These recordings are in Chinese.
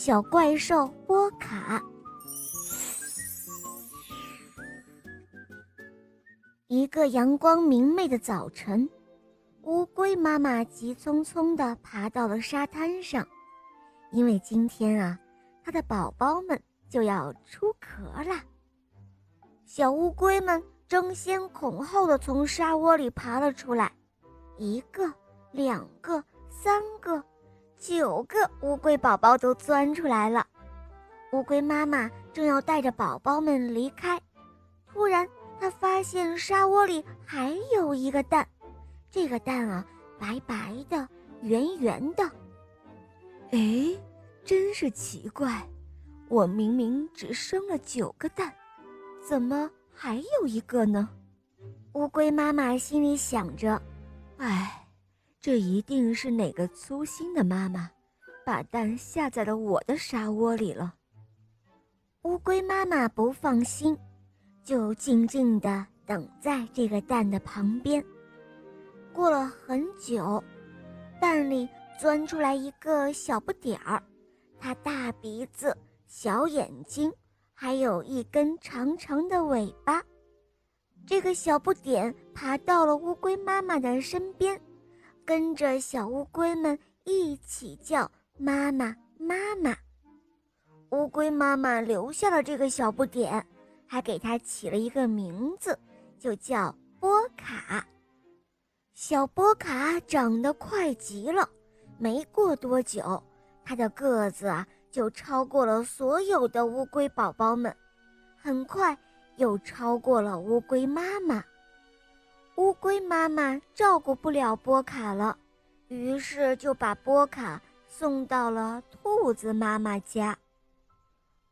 小怪兽波卡。一个阳光明媚的早晨，乌龟妈妈急匆匆地爬到了沙滩上，因为今天啊，它的宝宝们就要出壳了。小乌龟们争先恐后地从沙窝里爬了出来，一个、两个、三个。九个乌龟宝宝都钻出来了，乌龟妈妈正要带着宝宝们离开，突然她发现沙窝里还有一个蛋，这个蛋啊，白白的，圆圆的。哎，真是奇怪，我明明只生了九个蛋，怎么还有一个呢？乌龟妈妈心里想着，哎。这一定是哪个粗心的妈妈，把蛋下在了我的沙窝里了。乌龟妈妈不放心，就静静地等在这个蛋的旁边。过了很久，蛋里钻出来一个小不点儿，它大鼻子、小眼睛，还有一根长长的尾巴。这个小不点爬到了乌龟妈妈的身边。跟着小乌龟们一起叫妈妈妈妈，乌龟妈妈留下了这个小不点，还给它起了一个名字，就叫波卡。小波卡长得快极了，没过多久，它的个子啊就超过了所有的乌龟宝宝们，很快又超过了乌龟妈妈。乌龟妈妈照顾不了波卡了，于是就把波卡送到了兔子妈妈家。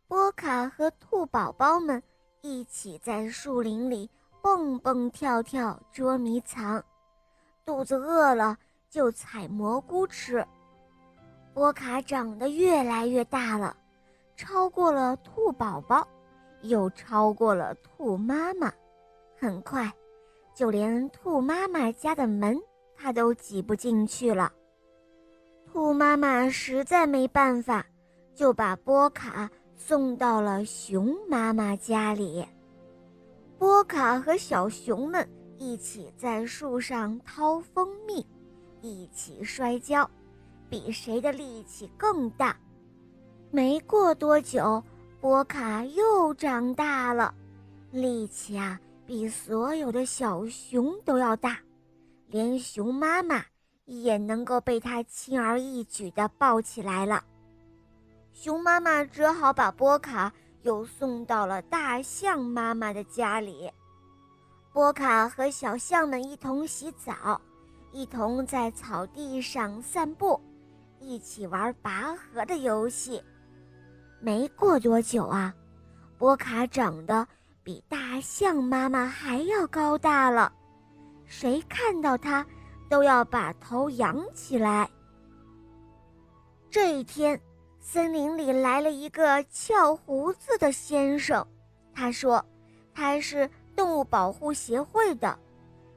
波卡和兔宝宝们一起在树林里蹦蹦跳跳捉迷藏，肚子饿了就采蘑菇吃。波卡长得越来越大了，超过了兔宝宝，又超过了兔妈妈，很快。就连兔妈妈家的门，它都挤不进去了。兔妈妈实在没办法，就把波卡送到了熊妈妈家里。波卡和小熊们一起在树上掏蜂蜜，一起摔跤，比谁的力气更大。没过多久，波卡又长大了，力气啊！比所有的小熊都要大，连熊妈妈也能够被它轻而易举地抱起来了。熊妈妈只好把波卡又送到了大象妈妈的家里。波卡和小象们一同洗澡，一同在草地上散步，一起玩拔河的游戏。没过多久啊，波卡长得。比大象妈妈还要高大了，谁看到它都要把头仰起来。这一天，森林里来了一个翘胡子的先生，他说他是动物保护协会的，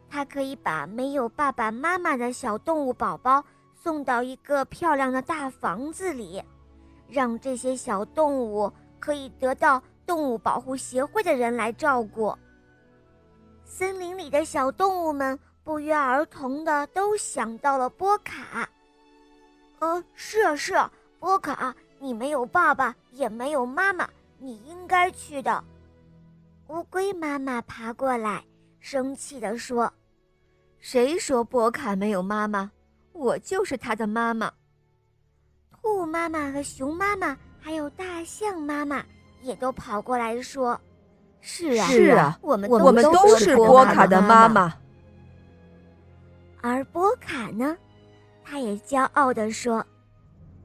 他可以把没有爸爸妈妈的小动物宝宝送到一个漂亮的大房子里，让这些小动物可以得到。动物保护协会的人来照顾。森林里的小动物们不约而同的都想到了波卡。呃，是啊是啊，波卡，你没有爸爸也没有妈妈，你应该去的。乌龟妈妈爬过来，生气地说：“谁说波卡没有妈妈？我就是他的妈妈。”兔妈妈和熊妈妈还有大象妈妈。也都跑过来说：“是啊，是啊，我们我们都是波卡的妈妈。”而波卡呢，他也骄傲地说：“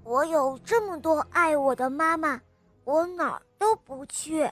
我有这么多爱我的妈妈，我哪儿都不去。”